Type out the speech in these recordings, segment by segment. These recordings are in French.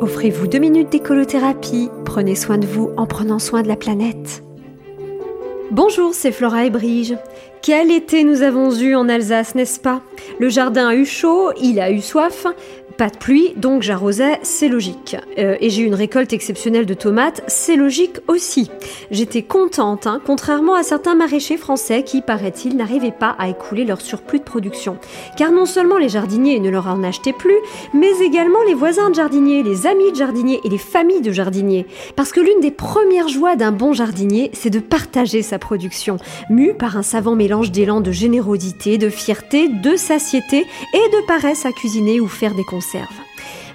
Offrez-vous deux minutes d'écolothérapie. Prenez soin de vous en prenant soin de la planète. Bonjour, c'est Flora et Brige. Quel été nous avons eu en Alsace, n'est-ce pas? Le jardin a eu chaud, il a eu soif, pas de pluie, donc j'arrosais, c'est logique. Euh, et j'ai eu une récolte exceptionnelle de tomates, c'est logique aussi. J'étais contente, hein, contrairement à certains maraîchers français qui, paraît-il, n'arrivaient pas à écouler leur surplus de production. Car non seulement les jardiniers ne leur en achetaient plus, mais également les voisins de jardiniers, les amis de jardiniers et les familles de jardiniers. Parce que l'une des premières joies d'un bon jardinier, c'est de partager sa production, mue par un savant mélange d'élan de générosité, de fierté, de satiété et de paresse à cuisiner ou faire des conseils.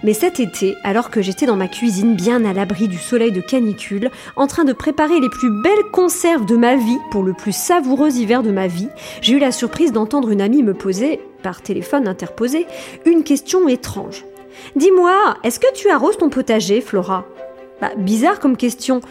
Mais cet été, alors que j'étais dans ma cuisine bien à l'abri du soleil de canicule, en train de préparer les plus belles conserves de ma vie pour le plus savoureux hiver de ma vie, j'ai eu la surprise d'entendre une amie me poser, par téléphone interposé, une question étrange. Dis-moi, est-ce que tu arroses ton potager, Flora? Bah, bizarre comme question.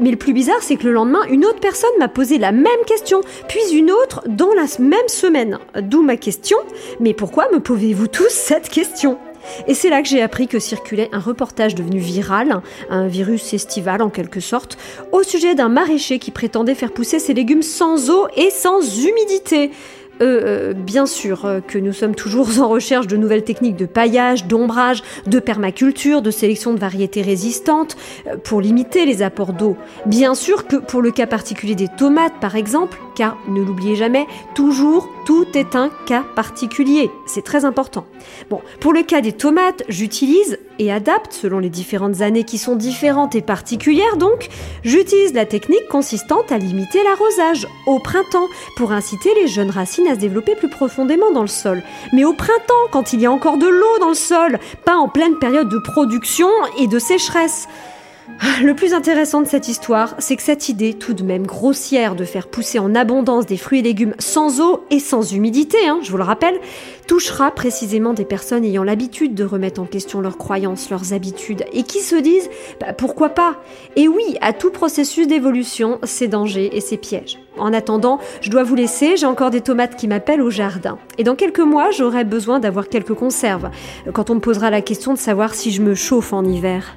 Mais le plus bizarre, c'est que le lendemain, une autre personne m'a posé la même question, puis une autre dans la même semaine. D'où ma question. Mais pourquoi me posez-vous tous cette question? Et c'est là que j'ai appris que circulait un reportage devenu viral, un virus estival en quelque sorte, au sujet d'un maraîcher qui prétendait faire pousser ses légumes sans eau et sans humidité. Euh, euh, bien sûr euh, que nous sommes toujours en recherche de nouvelles techniques de paillage, d'ombrage, de permaculture, de sélection de variétés résistantes pour limiter les apports d'eau. Bien sûr que pour le cas particulier des tomates par exemple, car ne l'oubliez jamais, toujours tout est un cas particulier. C'est très important. Bon, pour le cas des tomates, j'utilise et adapte selon les différentes années qui sont différentes et particulières donc, j'utilise la technique consistante à limiter l'arrosage au printemps pour inciter les jeunes racines à se développer plus profondément dans le sol. Mais au printemps, quand il y a encore de l'eau dans le sol, pas en pleine période de production et de sécheresse. Le plus intéressant de cette histoire, c'est que cette idée, tout de même grossière, de faire pousser en abondance des fruits et légumes sans eau et sans humidité, hein, je vous le rappelle, touchera précisément des personnes ayant l'habitude de remettre en question leurs croyances, leurs habitudes, et qui se disent bah, pourquoi pas? Et oui, à tout processus d'évolution, ses dangers et ses pièges. En attendant, je dois vous laisser, j'ai encore des tomates qui m'appellent au jardin. Et dans quelques mois, j'aurai besoin d'avoir quelques conserves, quand on me posera la question de savoir si je me chauffe en hiver.